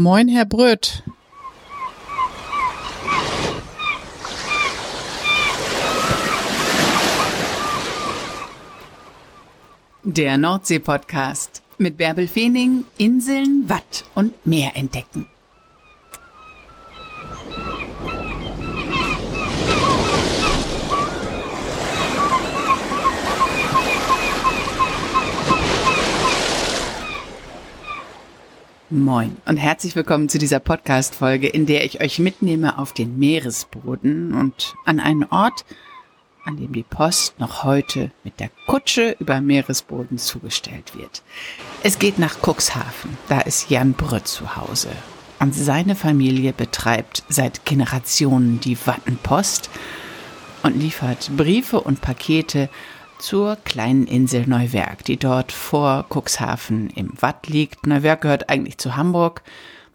Moin, Herr Bröth. Der Nordsee-Podcast mit Bärbel Feening, Inseln, Watt und Meer entdecken. Moin und herzlich willkommen zu dieser Podcast-Folge, in der ich euch mitnehme auf den Meeresboden und an einen Ort, an dem die Post noch heute mit der Kutsche über Meeresboden zugestellt wird. Es geht nach Cuxhaven, da ist Jan Brütt zu Hause. Und seine Familie betreibt seit Generationen die Wattenpost und liefert Briefe und Pakete zur kleinen Insel Neuwerk, die dort vor Cuxhaven im Watt liegt. Neuwerk gehört eigentlich zu Hamburg.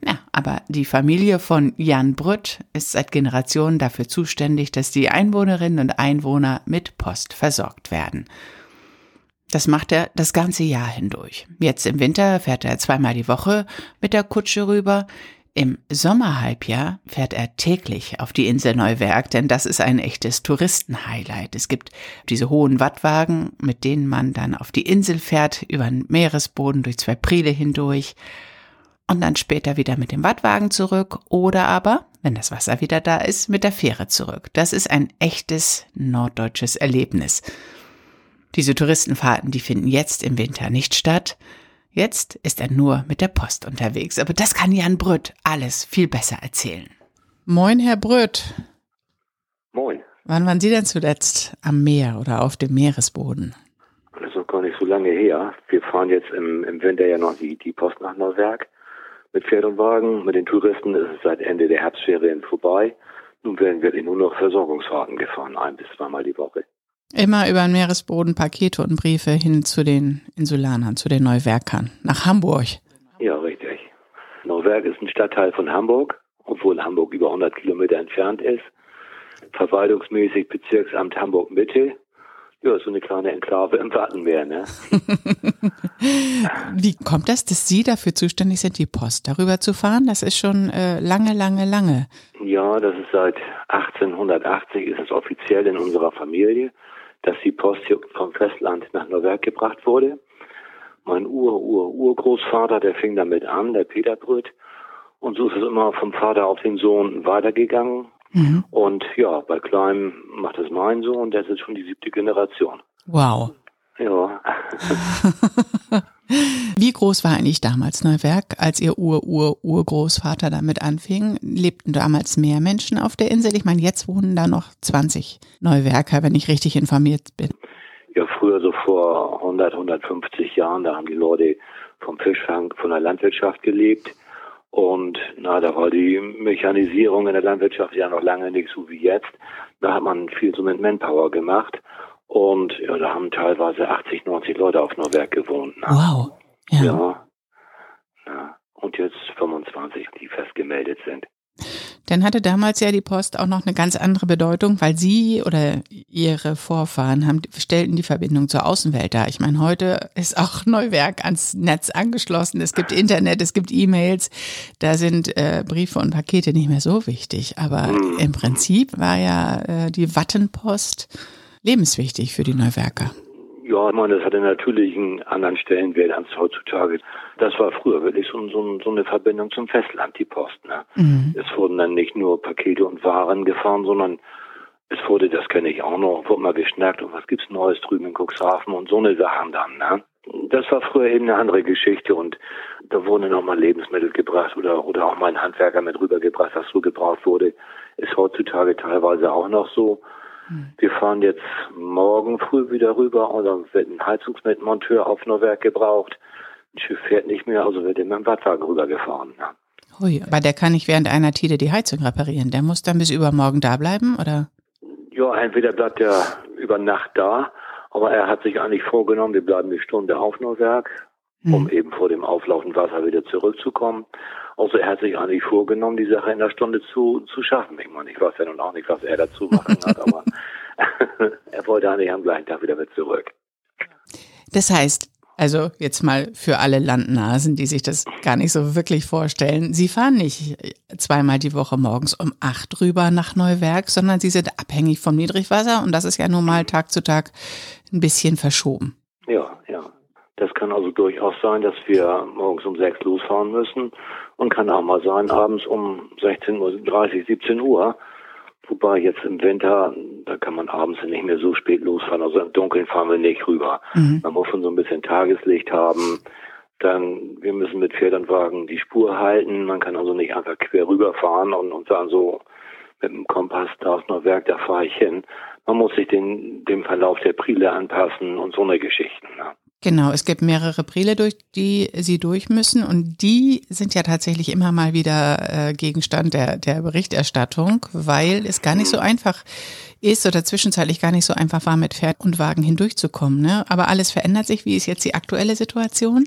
Ja, aber die Familie von Jan Brütt ist seit Generationen dafür zuständig, dass die Einwohnerinnen und Einwohner mit Post versorgt werden. Das macht er das ganze Jahr hindurch. Jetzt im Winter fährt er zweimal die Woche mit der Kutsche rüber. Im Sommerhalbjahr fährt er täglich auf die Insel Neuwerk, denn das ist ein echtes Touristenhighlight. Es gibt diese hohen Wattwagen, mit denen man dann auf die Insel fährt, über den Meeresboden durch zwei Priele hindurch und dann später wieder mit dem Wattwagen zurück oder aber, wenn das Wasser wieder da ist, mit der Fähre zurück. Das ist ein echtes norddeutsches Erlebnis. Diese Touristenfahrten, die finden jetzt im Winter nicht statt. Jetzt ist er nur mit der Post unterwegs, aber das kann Jan Brütt alles viel besser erzählen. Moin, Herr Brütt. Moin. Wann waren Sie denn zuletzt am Meer oder auf dem Meeresboden? Das ist noch gar nicht so lange her. Wir fahren jetzt im, im Winter ja noch die, die Post nach Neuwerk mit Pferd und Wagen. Mit den Touristen ist es seit Ende der Herbstferien vorbei. Nun werden wir nur noch Versorgungsfahrten gefahren, ein bis zweimal die Woche. Immer über den Meeresboden Pakete und Briefe hin zu den Insulanern, zu den Neuwerkern, nach Hamburg. Ja, richtig. Neuwerk ist ein Stadtteil von Hamburg, obwohl Hamburg über 100 Kilometer entfernt ist. Verwaltungsmäßig Bezirksamt Hamburg Mitte. Ja, so eine kleine Enklave im Wattenmeer, ne? Wie kommt das, dass Sie dafür zuständig sind, die Post darüber zu fahren? Das ist schon äh, lange, lange, lange. Ja, das ist seit 1880 ist es offiziell in unserer Familie dass die Post hier vom Festland nach Neuwerk gebracht wurde. Mein Ur-Ur-Urgroßvater, der fing damit an, der Peter Brütt. Und so ist es immer vom Vater auf den Sohn weitergegangen. Mhm. Und ja, bei Kleinem macht es mein Sohn, der ist jetzt schon die siebte Generation. Wow. Ja. Wie groß war eigentlich damals Neuwerk, als Ihr Ur-Ur-Urgroßvater damit anfing? Lebten damals mehr Menschen auf der Insel? Ich meine, jetzt wohnen da noch 20 Neuwerker, wenn ich richtig informiert bin. Ja, früher so vor 100, 150 Jahren, da haben die Leute vom Fischfang, von der Landwirtschaft gelebt. Und na, da war die Mechanisierung in der Landwirtschaft ja noch lange nicht so wie jetzt. Da hat man viel so mit Manpower gemacht. Und ja, da haben teilweise 80, 90 Leute auf Neuwerk gewohnt. Ne? Wow. Ja. ja. ja. Und jetzt 25, die festgemeldet sind. Dann hatte damals ja die Post auch noch eine ganz andere Bedeutung, weil Sie oder Ihre Vorfahren haben, stellten die Verbindung zur Außenwelt dar. Ich meine, heute ist auch Neuwerk ans Netz angeschlossen. Es gibt Internet, es gibt E-Mails. Da sind äh, Briefe und Pakete nicht mehr so wichtig. Aber mhm. im Prinzip war ja äh, die Wattenpost lebenswichtig für die Neuwerker. Ja, ich meine, das hatte natürlich einen anderen Stellenwert als heutzutage. Das war früher wirklich so, so, so eine Verbindung zum Festland, die Post. Ne? Mhm. Es wurden dann nicht nur Pakete und Waren gefahren, sondern es wurde, das kenne ich auch noch, wurde mal geschnackt und was gibt's Neues drüben in Cuxhaven und so eine Sachen dann. Ne? Das war früher eben eine andere Geschichte und da wurden noch mal Lebensmittel gebracht oder, oder auch mal ein Handwerker mit rübergebracht, was so gebraucht wurde. Ist heutzutage teilweise auch noch so. Hm. Wir fahren jetzt morgen früh wieder rüber und dann wird ein Heizungsmonteur auf Neuwerk gebraucht. Ein Schiff fährt nicht mehr, also wird immer im Wattwagen rübergefahren. Hui, aber der kann nicht während einer Tide die Heizung reparieren. Der muss dann bis übermorgen da bleiben, oder? Ja, entweder bleibt er über Nacht da, aber er hat sich eigentlich vorgenommen, wir bleiben eine Stunde auf Neuwerk, um hm. eben vor dem auflaufenden Wasser wieder zurückzukommen. Also er hat sich eigentlich vorgenommen, die Sache in der Stunde zu, zu schaffen. Ich meine, ich weiß ja nun auch nicht, was er dazu machen hat, aber er wollte eigentlich am gleichen Tag wieder mit zurück. Das heißt, Also jetzt mal für alle Landnasen, die sich das gar nicht so wirklich vorstellen. Sie fahren nicht zweimal die Woche morgens um acht rüber nach Neuwerk, sondern sie sind abhängig vom Niedrigwasser und das ist ja nun mal Tag zu Tag ein bisschen verschoben. Ja, ja. Das kann also durchaus sein, dass wir morgens um sechs losfahren müssen und kann auch mal sein, abends um 16.30 Uhr, 17 Uhr. Wobei jetzt im Winter, da kann man abends nicht mehr so spät losfahren. Also im Dunkeln fahren wir nicht rüber. Mhm. Man muss schon so ein bisschen Tageslicht haben. Dann, wir müssen mit Pferd und Wagen die Spur halten. Man kann also nicht einfach quer rüberfahren und, und sagen so, mit dem Kompass da ist noch Werk, da fahre ich hin. Man muss sich den, dem Verlauf der Prile anpassen und so eine Geschichten. Ne? Genau, es gibt mehrere Prile, durch die sie durch müssen und die sind ja tatsächlich immer mal wieder äh, Gegenstand der, der Berichterstattung, weil es gar nicht so einfach ist oder zwischenzeitlich gar nicht so einfach war, mit Pferd und Wagen hindurchzukommen. Ne? Aber alles verändert sich. Wie ist jetzt die aktuelle Situation?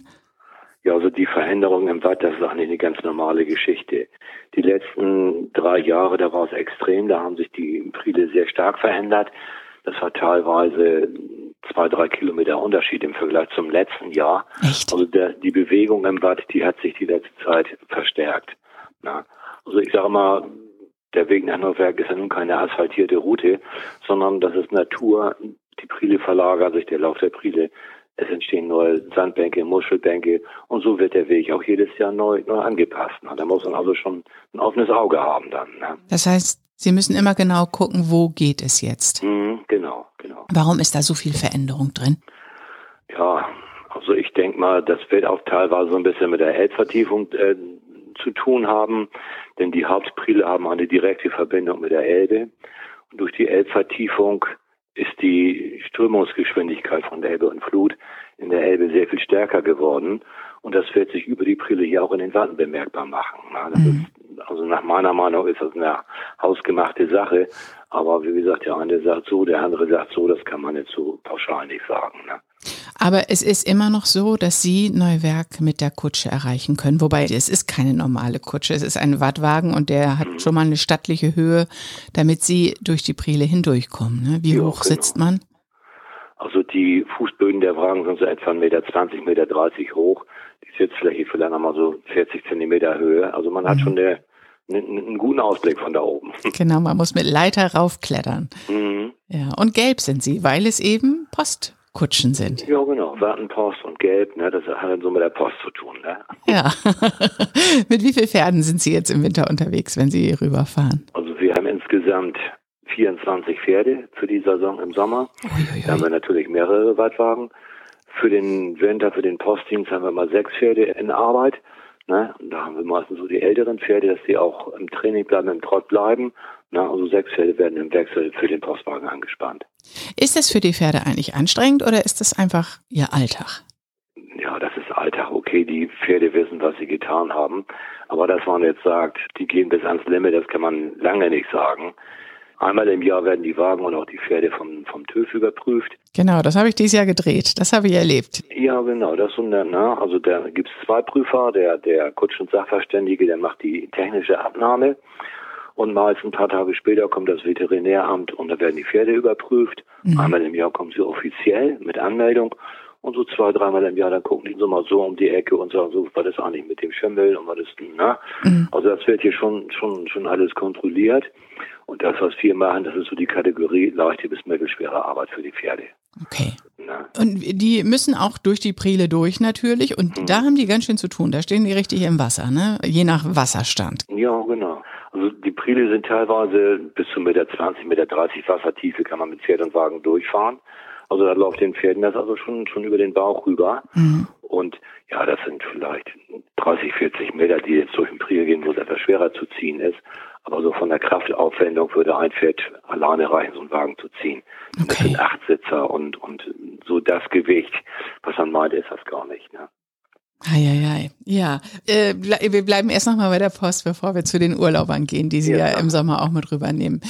Ja, also die Veränderung im Watt, das ist eigentlich eine ganz normale Geschichte. Die letzten drei Jahre, da war es extrem, da haben sich die Prile sehr stark verändert. Das war teilweise zwei, drei Kilometer Unterschied im Vergleich zum letzten Jahr. Echt? Also der, die Bewegung im Watt, die hat sich die letzte Zeit verstärkt. Na? Also ich sage mal, der Weg nach Neuwerk ist ja nun keine asphaltierte Route, sondern das ist Natur. Die Prile verlagert sich, der Lauf der Prile. Es entstehen neue Sandbänke, Muschelbänke und so wird der Weg auch jedes Jahr neu, neu angepasst. Da muss man also schon ein offenes Auge haben dann. Ne? Das heißt, Sie müssen immer genau gucken, wo geht es jetzt. Mhm, genau, genau. Warum ist da so viel Veränderung drin? Ja, also ich denke mal, das wird auch teilweise so ein bisschen mit der Elbvertiefung äh, zu tun haben, denn die Hauptprile haben eine direkte Verbindung mit der Elbe. Und durch die Elbvertiefung ist die Strömungsgeschwindigkeit von der Elbe und Flut in der Elbe sehr viel stärker geworden. Und das wird sich über die Prile hier auch in den Watten bemerkbar machen. Das mhm. ist also nach meiner Meinung ist das eine hausgemachte Sache. Aber wie gesagt, der eine sagt so, der andere sagt so, das kann man jetzt so pauschal nicht sagen. Ne? Aber es ist immer noch so, dass Sie Neuwerk mit der Kutsche erreichen können. Wobei es ist keine normale Kutsche, es ist ein Wattwagen und der hat schon mal eine stattliche Höhe, damit Sie durch die Prile hindurchkommen. Ne? Wie ja, hoch genau. sitzt man? Also die Fußböden der Wagen sind so etwa 1,20 Meter, 1,30 Meter vielleicht Die Sitzfläche vielleicht nochmal so 40 Zentimeter Höhe. Also man hat mhm. schon eine einen guten Ausblick von da oben. Genau, man muss mit Leiter raufklettern. Mhm. Ja, und gelb sind sie, weil es eben Postkutschen sind. Ja, genau. Wartenpost und gelb, ne, das hat dann so mit der Post zu tun. Ne? Ja. mit wie vielen Pferden sind Sie jetzt im Winter unterwegs, wenn Sie rüberfahren? Also wir haben insgesamt 24 Pferde für die Saison im Sommer. Uiuiui. Da haben wir natürlich mehrere Wattwagen. Für den Winter, für den Postdienst haben wir mal sechs Pferde in Arbeit. Ne? Und da haben wir meistens so die älteren Pferde, dass die auch im Training bleiben, im Trott bleiben. Ne? Also sechs Pferde werden im Wechsel für den Postwagen angespannt. Ist das für die Pferde eigentlich anstrengend oder ist das einfach ihr Alltag? Ja, das ist Alltag. Okay, die Pferde wissen, was sie getan haben. Aber dass man jetzt sagt, die gehen bis ans Limit, das kann man lange nicht sagen. Einmal im Jahr werden die Wagen und auch die Pferde vom, vom TÜV überprüft. Genau, das habe ich dieses Jahr gedreht. Das habe ich erlebt. Ja, genau. Das und dann, ne? Also da gibt es zwei Prüfer, der, der Kutsch- und Sachverständige, der macht die technische Abnahme. Und meist ein paar Tage später kommt das Veterinäramt und da werden die Pferde überprüft. Mhm. Einmal im Jahr kommen sie offiziell mit Anmeldung. Und so zwei, dreimal im Jahr, dann gucken die so mal so um die Ecke und sagen so, was ist eigentlich mit dem Schimmel und was ist, ne? Mhm. Also das wird hier schon, schon, schon alles kontrolliert. Und das, was wir machen, das ist so die Kategorie leichte bis mittelschwere Arbeit für die Pferde. Okay. Na? Und die müssen auch durch die Prile durch natürlich. Und mhm. da haben die ganz schön zu tun. Da stehen die richtig im Wasser, ne? Je nach Wasserstand. Ja, genau. Also die Prile sind teilweise bis zu Meter 20, Meter 30 Wassertiefe kann man mit Pferd und Wagen durchfahren. Also da läuft den Pferden das also schon, schon über den Bauch rüber. Mhm. Und ja, das sind vielleicht 30, 40 Meter, die jetzt durch den Priel gehen, wo es etwas schwerer zu ziehen ist. Aber so von der Kraftaufwendung würde ein Pferd alleine reichen, so einen Wagen zu ziehen. Okay. Das sind acht Sitzer und, und so das Gewicht, was man meint, ist das gar nicht. Ne? Eieiei. Ja, äh, wir bleiben erst nochmal bei der Post, bevor wir zu den Urlaubern gehen, die Sie ja, ja im Sommer auch mit rübernehmen.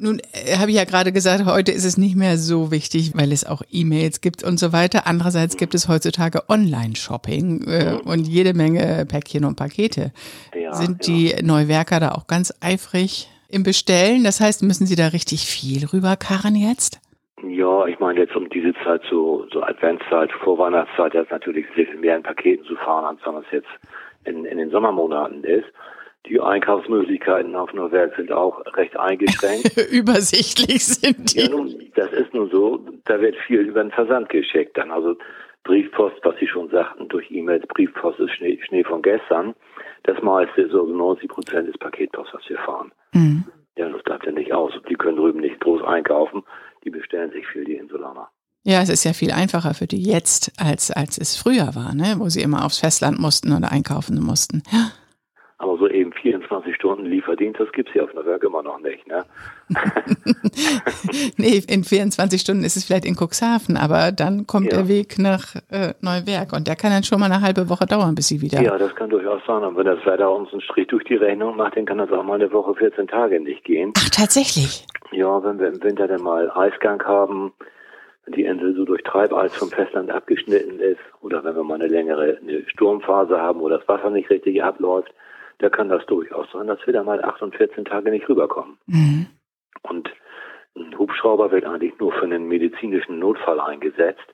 Nun äh, habe ich ja gerade gesagt, heute ist es nicht mehr so wichtig, weil es auch E-Mails gibt und so weiter. Andererseits gibt es heutzutage Online-Shopping äh, und jede Menge Päckchen und Pakete. Ja, Sind ja. die Neuwerker da auch ganz eifrig im Bestellen? Das heißt, müssen Sie da richtig viel rüberkarren jetzt? Ja, ich meine jetzt um diese Zeit, so, so Adventszeit, Vorweihnachtszeit, da ist natürlich sehr viel mehr in Paketen zu fahren, als wenn es jetzt in, in den Sommermonaten ist. Die Einkaufsmöglichkeiten auf Neuwerk sind auch recht eingeschränkt. Übersichtlich sind die. Ja, nun, das ist nun so, da wird viel über den Versand geschickt dann. Also Briefpost, was Sie schon sagten, durch E-Mails, Briefpost ist Schnee, Schnee von gestern. Das meiste ist so 90 Prozent des Paketpost, was wir fahren. Mhm. Ja, das bleibt ja nicht aus. Die können drüben nicht groß einkaufen. Die bestellen sich viel, die Insulaner. Ja, es ist ja viel einfacher für die jetzt, als, als es früher war, ne? wo sie immer aufs Festland mussten oder einkaufen mussten. Ja. Aber so eben 24 Stunden Lieferdienst, das gibt's hier auf Neuwerk immer noch nicht, ne? nee, in 24 Stunden ist es vielleicht in Cuxhaven, aber dann kommt ja. der Weg nach äh, Neuwerk und der kann dann schon mal eine halbe Woche dauern, bis sie wieder. Ja, das kann durchaus sein. Und wenn das Wetter uns einen Strich durch die Rechnung macht, dann kann das auch mal eine Woche, 14 Tage nicht gehen. Ach, tatsächlich? Ja, wenn wir im Winter dann mal Eisgang haben, wenn die Insel so durch Treibeis vom Festland abgeschnitten ist, oder wenn wir mal eine längere eine Sturmphase haben, wo das Wasser nicht richtig abläuft, da kann das durchaus sein, dass wir da mal 8 und 14 Tage nicht rüberkommen. Mhm. Und ein Hubschrauber wird eigentlich nur für einen medizinischen Notfall eingesetzt.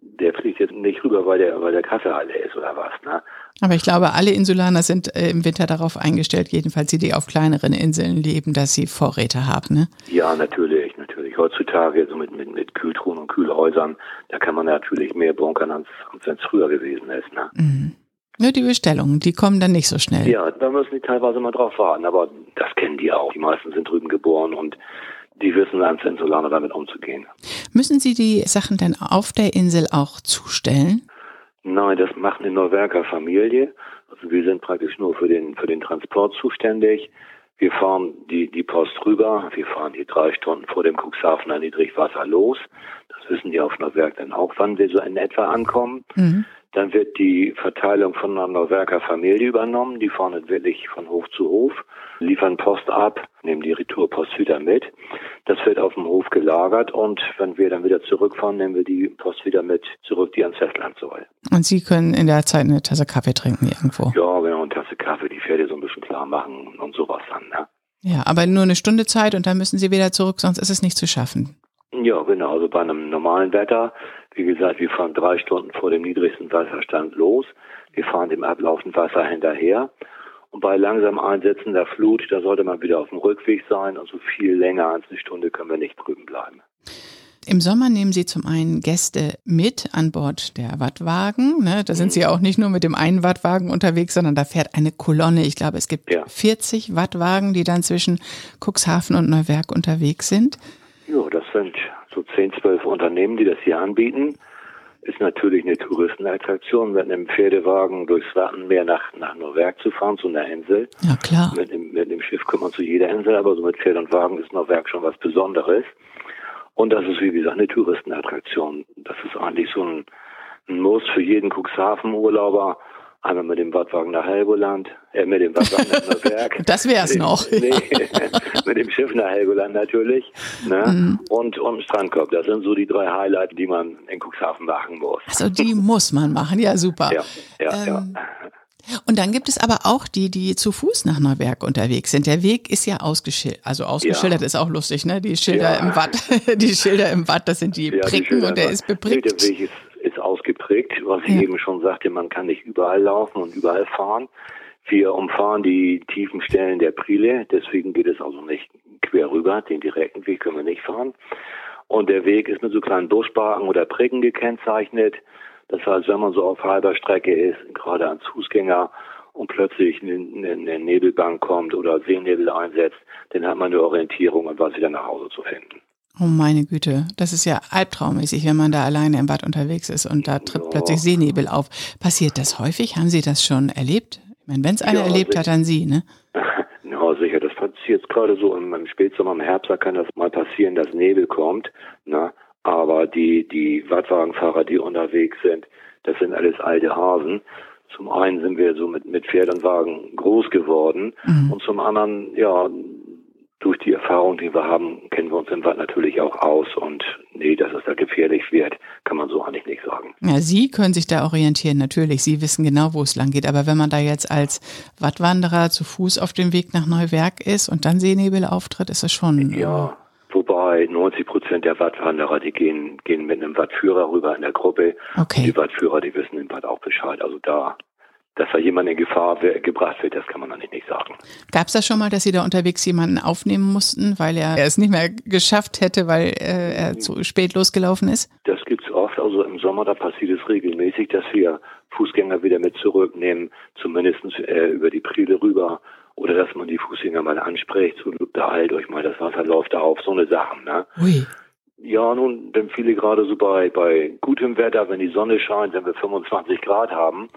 Der fliegt jetzt nicht rüber, weil der, weil der Kaffee alle ist oder was, ne? Aber ich glaube, alle Insulaner sind äh, im Winter darauf eingestellt, jedenfalls die, die auf kleineren Inseln leben, dass sie Vorräte haben, ne? Ja, natürlich, natürlich. Heutzutage, so mit, mit, mit Kühltruhen und Kühlhäusern, da kann man natürlich mehr bunkern, als, als wenn es früher gewesen ist, ne? Mhm. Nur die Bestellungen, die kommen dann nicht so schnell. Ja, da müssen die teilweise mal drauf warten, aber das kennen die auch. Die meisten sind drüben geboren und die wissen als Insulaner damit umzugehen. Müssen Sie die Sachen denn auf der Insel auch zustellen? Nein, das macht eine Neuwerker Familie. Also wir sind praktisch nur für den, für den Transport zuständig. Wir fahren die, die Post rüber. Wir fahren die drei Stunden vor dem Cuxhaven an Niedrigwasser los. Das wissen die auf Neuwerk dann auch, wann wir so in etwa ankommen. Mhm. Dann wird die Verteilung von einer Neuwerker Familie übernommen. Die fahren wirklich von Hof zu Hof, liefern Post ab, nehmen die Retourpost wieder mit. Das wird auf dem Hof gelagert und wenn wir dann wieder zurückfahren, nehmen wir die Post wieder mit zurück, die ans Festland soll. Und Sie können in der Zeit eine Tasse Kaffee trinken irgendwo? Ja, genau, eine Tasse Kaffee, die Pferde so ein bisschen klar machen und sowas dann, ne? Ja, aber nur eine Stunde Zeit und dann müssen Sie wieder zurück, sonst ist es nicht zu schaffen. Ja, genau. Also bei einem normalen Wetter, wie gesagt, wir fahren drei Stunden vor dem niedrigsten Wasserstand los. Wir fahren dem ablaufenden Wasser hinterher. Und bei langsam einsetzender Flut, da sollte man wieder auf dem Rückweg sein. Und so viel länger als eine Stunde können wir nicht drüben bleiben. Im Sommer nehmen Sie zum einen Gäste mit an Bord der Wattwagen. Ne? Da sind Sie auch nicht nur mit dem einen Wattwagen unterwegs, sondern da fährt eine Kolonne. Ich glaube, es gibt ja. 40 Wattwagen, die dann zwischen Cuxhaven und Neuwerk unterwegs sind. Ja, das sind so 10, 12 Unternehmen, die das hier anbieten. Ist natürlich eine Touristenattraktion, mit einem Pferdewagen durchs Wattenmeer nach, nach Neuwerk zu fahren, zu einer Insel. Ja, klar. Mit dem, mit dem Schiff kommt man zu jeder Insel, aber so mit Pferd und Wagen ist Neuwerk schon was Besonderes. Und das ist, wie gesagt, eine Touristenattraktion. Das ist eigentlich so ein, ein Muss für jeden Cuxhaven-Urlauber, Einmal mit dem Wattwagen nach Helgoland, äh, mit dem Wattwagen nach Neuwerk. Das wär's noch. Nee, mit dem Schiff nach Helgoland natürlich. Ne? Mhm. Und, und Strandkorb. Das sind so die drei Highlights, die man in Cuxhaven machen muss. Also die muss man machen, ja super. Ja, ja, ähm, ja. Und dann gibt es aber auch die, die zu Fuß nach Neuwerk unterwegs sind. Der Weg ist ja ausgeschildert, also ausgeschildert ja. ist auch lustig, ne? Die Schilder ja. im Watt, die Schilder im Watt, das sind die ja, Pricken die und der ist beprickt. Nee, der Weg ist ist ausgeprägt, was ich eben schon sagte, man kann nicht überall laufen und überall fahren. Wir umfahren die tiefen Stellen der Prile, deswegen geht es also nicht quer rüber, den direkten Weg können wir nicht fahren. Und der Weg ist mit so kleinen Buschbarken oder Pricken gekennzeichnet. Das heißt, wenn man so auf halber Strecke ist, gerade als Fußgänger und plötzlich eine, eine Nebelbank kommt oder Seenebel einsetzt, dann hat man eine Orientierung und weiß wieder nach Hause zu finden. Oh meine Güte, das ist ja albtraummäßig, wenn man da alleine im Bad unterwegs ist und da tritt ja. plötzlich Seenebel auf. Passiert das häufig? Haben Sie das schon erlebt? Ich meine, wenn es einer ja, erlebt sicher. hat, dann Sie, ne? Ja, sicher. Das passiert gerade so im, im Spätsommer, im Herbst, da kann das mal passieren, dass Nebel kommt. Ne? Aber die, die Wattwagenfahrer, die unterwegs sind, das sind alles alte Hasen. Zum einen sind wir so mit, mit Pferd und Wagen groß geworden mhm. und zum anderen, ja, durch die Erfahrung, die wir haben, kennen wir uns im Wald natürlich auch aus und nee, dass es da gefährlich wird, kann man so eigentlich nicht sagen. Ja, Sie können sich da orientieren, natürlich. Sie wissen genau, wo es lang geht. Aber wenn man da jetzt als Wattwanderer zu Fuß auf dem Weg nach Neuwerk ist und dann Seenebel auftritt, ist das schon. Ja, wobei wobei 90 Prozent der Wattwanderer, die gehen, gehen mit einem Wattführer rüber in der Gruppe. Okay. Und die Wattführer, die wissen im Watt auch Bescheid. Also da, dass da jemand in Gefahr gebracht wird, das kann man eigentlich nicht sagen. Gab es das schon mal, dass Sie da unterwegs jemanden aufnehmen mussten, weil er es nicht mehr geschafft hätte, weil äh, er zu spät losgelaufen ist? Das gibt's oft. Also im Sommer, da passiert es regelmäßig, dass wir Fußgänger wieder mit zurücknehmen, zumindest äh, über die Priele rüber oder dass man die Fußgänger mal anspricht, so da halt euch mal, das Wasser läuft da auf, so eine Sachen, ne? Ui. Ja, nun, denn viele gerade so bei, bei gutem Wetter, wenn die Sonne scheint, wenn wir 25 Grad haben,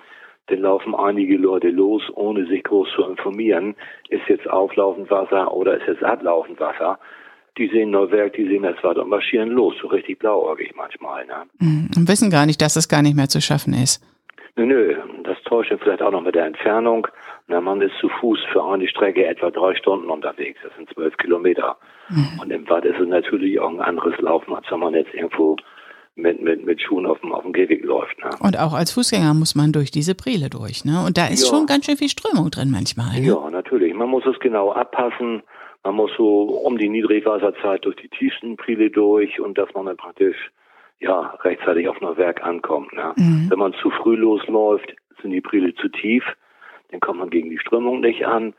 dann laufen einige Leute los, ohne sich groß zu informieren. Ist jetzt auflaufend Wasser oder ist jetzt ablaufend Wasser? Die sehen Neuwerk, die sehen das Wasser und marschieren los, so richtig blauäugig manchmal. Ne? Mhm. Und wissen gar nicht, dass das gar nicht mehr zu schaffen ist. Nö, nö, das täuscht vielleicht auch noch mit der Entfernung. Na, man ist zu Fuß für eine Strecke etwa drei Stunden unterwegs. Das sind zwölf Kilometer. Mhm. Und im Watt ist es natürlich auch ein anderes Laufen, als wenn man jetzt irgendwo mit, mit, mit Schuhen auf dem, auf dem Gehweg läuft. Ne? Und auch als Fußgänger muss man durch diese Priele durch. Ne? Und da ist ja. schon ganz schön viel Strömung drin manchmal. Ne? Ja, natürlich. Man muss es genau abpassen. Man muss so um die Niedrigwasserzeit durch die tiefsten Priele durch und dass man dann praktisch ja rechtzeitig auf Neuwerk ankommt. Ne? Mhm. Wenn man zu früh losläuft, sind die Priele zu tief dann kommt man gegen die Strömung nicht an.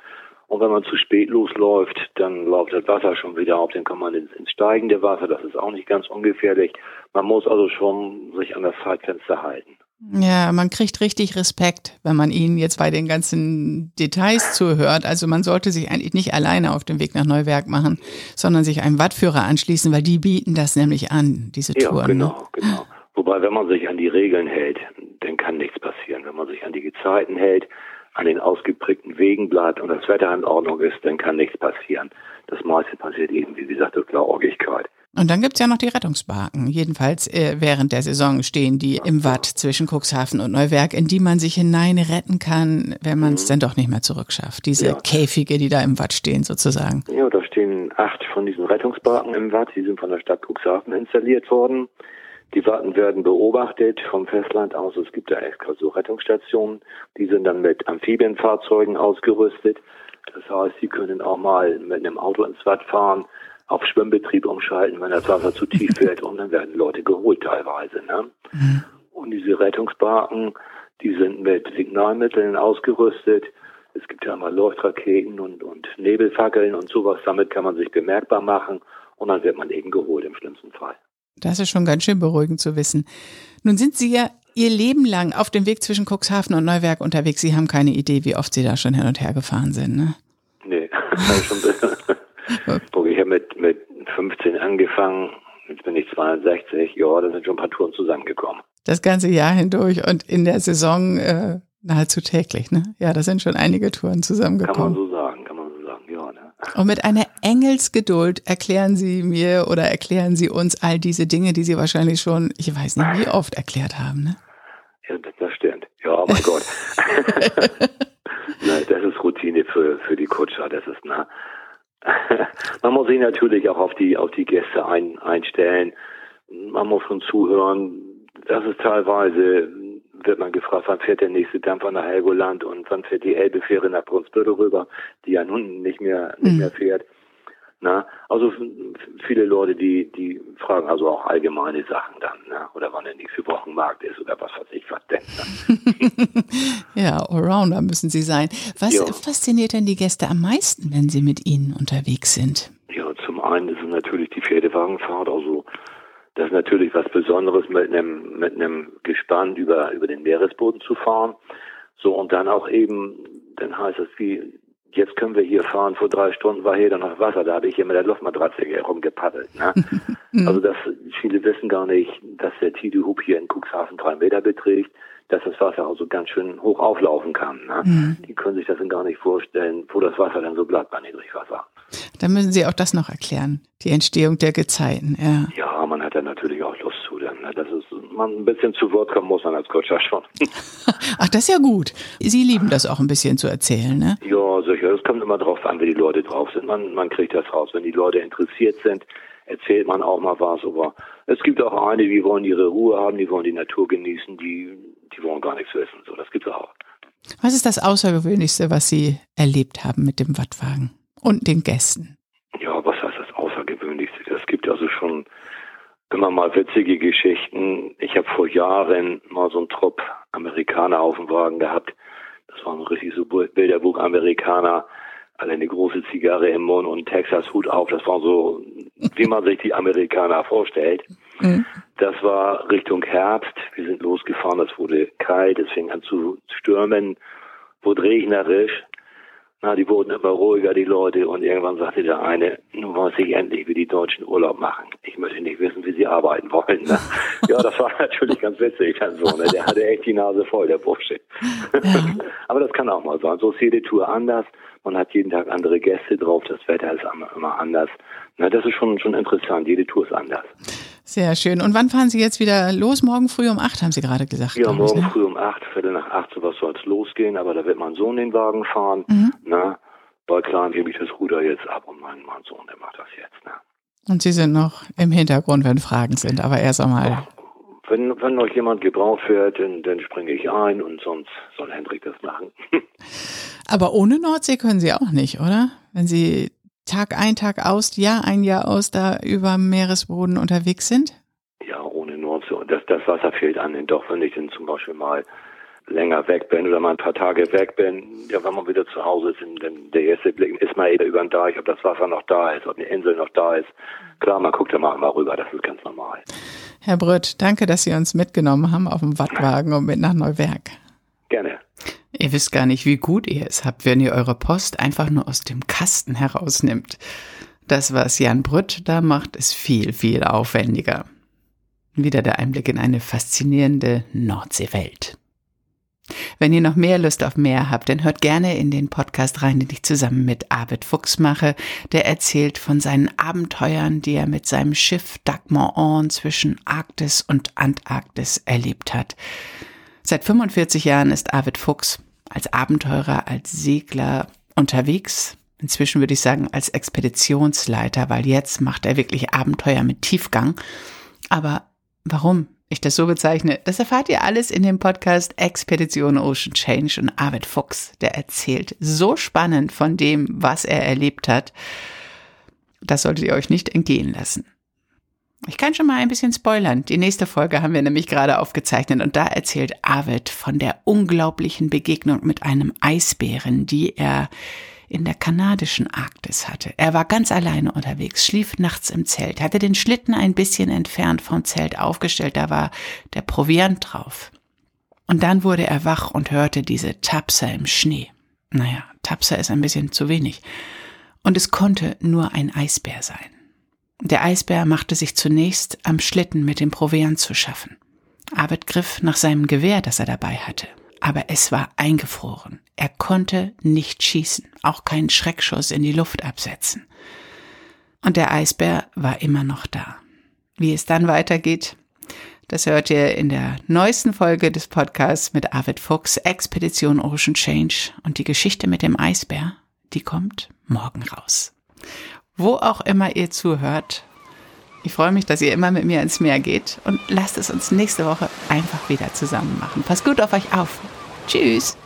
Und wenn man zu spät losläuft, dann läuft das Wasser schon wieder auf, dann kommt man ins, ins steigende Wasser. Das ist auch nicht ganz ungefährlich. Man muss also schon sich an das Zeitfenster halten. Ja, man kriegt richtig Respekt, wenn man ihnen jetzt bei den ganzen Details zuhört. Also man sollte sich eigentlich nicht alleine auf den Weg nach Neuwerk machen, sondern sich einem Wattführer anschließen, weil die bieten das nämlich an, diese Touren. Ja, genau, ne? genau. Wobei, wenn man sich an die Regeln hält, dann kann nichts passieren. Wenn man sich an die Gezeiten hält, an den ausgeprägten Wegen bleibt und das Wetter in Ordnung ist, dann kann nichts passieren. Das meiste passiert eben, wie gesagt, durch Blauäugigkeit. Und dann gibt's ja noch die Rettungsbarken. Jedenfalls äh, während der Saison stehen die im Watt zwischen Cuxhaven und Neuwerk, in die man sich hinein retten kann, wenn man es mhm. dann doch nicht mehr zurückschafft. Diese ja. Käfige, die da im Watt stehen sozusagen. Ja, da stehen acht von diesen Rettungsbarken im Watt. Die sind von der Stadt Cuxhaven installiert worden. Die Warten werden beobachtet vom Festland aus. Es gibt da extra so Rettungsstationen. Die sind dann mit Amphibienfahrzeugen ausgerüstet. Das heißt, sie können auch mal mit einem Auto ins Watt fahren, auf Schwimmbetrieb umschalten, wenn das Wasser zu tief wird und dann werden Leute geholt teilweise. Ne? Mhm. Und diese Rettungsbarken, die sind mit Signalmitteln ausgerüstet. Es gibt ja immer Leuchtraketen und, und Nebelfackeln und sowas. Damit kann man sich bemerkbar machen und dann wird man eben geholt im schlimmsten Fall. Das ist schon ganz schön beruhigend zu wissen. Nun sind Sie ja Ihr Leben lang auf dem Weg zwischen Cuxhaven und Neuwerk unterwegs. Sie haben keine Idee, wie oft Sie da schon hin und her gefahren sind, ne? Nee, schon ich habe mit, mit 15 angefangen, jetzt bin ich 62, ja, da sind schon ein paar Touren zusammengekommen. Das ganze Jahr hindurch und in der Saison äh, nahezu täglich, ne? Ja, da sind schon einige Touren zusammengekommen. Kann man so sagen, kann man und mit einer Engelsgeduld erklären Sie mir oder erklären Sie uns all diese Dinge, die Sie wahrscheinlich schon, ich weiß nicht, wie oft erklärt haben, ne? Ja, das stimmt. Ja, mein Gott. Na, das ist Routine für, für die Kutscher, das ist, na. Man muss sich natürlich auch auf die, auf die Gäste ein, einstellen. Man muss schon zuhören. Das ist teilweise wird man gefragt, wann fährt der nächste Dampfer nach Helgoland und wann fährt die Elbefähre nach Brunsbüttel rüber, die ja nun nicht mehr, nicht mhm. mehr fährt. Na, also viele Leute, die, die fragen also auch allgemeine Sachen dann, ne? oder wann der nächste Wochenmarkt ist oder was weiß ich was denn. Ne? ja, Allrounder müssen Sie sein. Was ja. fasziniert denn die Gäste am meisten, wenn sie mit Ihnen unterwegs sind? Ja, zum einen ist es natürlich die Pferdewagenfahrt, also das ist natürlich was Besonderes, mit einem, mit einem Gespann über, über den Meeresboden zu fahren. So, und dann auch eben, dann heißt es wie, jetzt können wir hier fahren, vor drei Stunden war hier dann noch Wasser, da habe ich hier mit der Luftmatratze herumgepaddelt. Ne? also das, viele wissen gar nicht, dass der Tide Hub hier in Cuxhaven drei Meter beträgt, dass das Wasser also ganz schön hoch auflaufen kann. Ne? Mhm. Die können sich das dann gar nicht vorstellen, wo das Wasser dann so bleibt bei Niedrigwasser. Da müssen Sie auch das noch erklären, die Entstehung der Gezeiten, ja. Ja, man hat ja natürlich auch Lust zu, denn ne? das ist, man ein bisschen zu Wort kommen muss man als Kutscher schon. Ach, das ist ja gut. Sie lieben das auch ein bisschen zu erzählen, ne? Ja, sicher. Es kommt immer drauf an, wie die Leute drauf sind. Man, man kriegt das raus. Wenn die Leute interessiert sind, erzählt man auch mal was. Aber es gibt auch einige, die wollen ihre Ruhe haben, die wollen die Natur genießen, die, die wollen gar nichts wissen. So, das gibt's auch. Was ist das Außergewöhnlichste, was Sie erlebt haben mit dem Wattwagen? und den Gästen? Ja, was heißt das Außergewöhnlichste? Es gibt ja Immer mal witzige Geschichten. Ich habe vor Jahren mal so einen Trupp Amerikaner auf dem Wagen gehabt. Das waren richtig so Bilderbuch-Amerikaner. Alle eine große Zigarre im Mund und Texas-Hut auf. Das war so, wie man sich die Amerikaner vorstellt. Mhm. Das war Richtung Herbst. Wir sind losgefahren. Es wurde kalt. Es fing an zu stürmen. Wurde regnerisch. Na, die wurden immer ruhiger, die Leute, und irgendwann sagte der eine, nun weiß ich endlich, wie die Deutschen Urlaub machen. Ich möchte nicht wissen, wie sie arbeiten wollen. Ne? ja, das war natürlich ganz witzig, dann so, ne? Der hatte echt die Nase voll, der Bursche. Ja. Aber das kann auch mal sein. So ist jede Tour anders. Man hat jeden Tag andere Gäste drauf, das Wetter ist immer anders. Na, das ist schon, schon interessant. Jede Tour ist anders. Sehr schön. Und wann fahren Sie jetzt wieder los? Morgen früh um acht, haben Sie gerade gesagt. Ja, morgen ich, ne? früh um acht, Viertel nach acht, sowas soll es losgehen, aber da wird mein Sohn den Wagen fahren. Mhm. Na, bei Klein gebe ich das Ruder jetzt ab und mein, mein Sohn, der macht das jetzt. Ne? Und Sie sind noch im Hintergrund, wenn Fragen sind, aber erst einmal. wenn, wenn noch jemand gebraucht wird, dann, dann springe ich ein und sonst soll Hendrik das machen. aber ohne Nordsee können Sie auch nicht, oder? Wenn Sie Tag ein, Tag aus, Jahr ein, Jahr aus da über Meeresboden unterwegs sind? Ja, ohne Nordsee. Das, das Wasser fehlt an den Doch, wenn ich dann zum Beispiel mal länger weg bin oder mal ein paar Tage weg bin, ja, wenn man wieder zu Hause ist, dann der erste Blick ist mal eben über den Deich, ob das Wasser noch da ist, ob eine Insel noch da ist. Klar, man guckt ja mal, mal rüber, das ist ganz normal. Herr Brütt, danke, dass Sie uns mitgenommen haben auf dem Wattwagen und mit nach Neuwerk. Gerne. Ihr wisst gar nicht, wie gut ihr es habt, wenn ihr eure Post einfach nur aus dem Kasten herausnimmt. Das, was Jan Brütt da macht, ist viel, viel aufwendiger. Wieder der Einblick in eine faszinierende Nordseewelt. Wenn ihr noch mehr Lust auf mehr habt, dann hört gerne in den Podcast rein, den ich zusammen mit Arvid Fuchs mache. Der erzählt von seinen Abenteuern, die er mit seinem Schiff Dagmar On zwischen Arktis und Antarktis erlebt hat. Seit 45 Jahren ist Arvid Fuchs als Abenteurer, als Segler unterwegs. Inzwischen würde ich sagen als Expeditionsleiter, weil jetzt macht er wirklich Abenteuer mit Tiefgang. Aber warum ich das so bezeichne, das erfahrt ihr alles in dem Podcast Expedition Ocean Change und Arvid Fuchs, der erzählt so spannend von dem, was er erlebt hat. Das solltet ihr euch nicht entgehen lassen. Ich kann schon mal ein bisschen spoilern. Die nächste Folge haben wir nämlich gerade aufgezeichnet und da erzählt Arvid von der unglaublichen Begegnung mit einem Eisbären, die er in der kanadischen Arktis hatte. Er war ganz alleine unterwegs, schlief nachts im Zelt, hatte den Schlitten ein bisschen entfernt vom Zelt aufgestellt, da war der Proviant drauf. Und dann wurde er wach und hörte diese Tapser im Schnee. Naja, Tapser ist ein bisschen zu wenig. Und es konnte nur ein Eisbär sein. Der Eisbär machte sich zunächst am Schlitten mit dem Proviant zu schaffen. Arvid griff nach seinem Gewehr, das er dabei hatte. Aber es war eingefroren. Er konnte nicht schießen, auch keinen Schreckschuss in die Luft absetzen. Und der Eisbär war immer noch da. Wie es dann weitergeht, das hört ihr in der neuesten Folge des Podcasts mit Arvid Fuchs, Expedition Ocean Change. Und die Geschichte mit dem Eisbär, die kommt morgen raus wo auch immer ihr zuhört. Ich freue mich, dass ihr immer mit mir ins Meer geht und lasst es uns nächste Woche einfach wieder zusammen machen. Passt gut auf euch auf. Tschüss.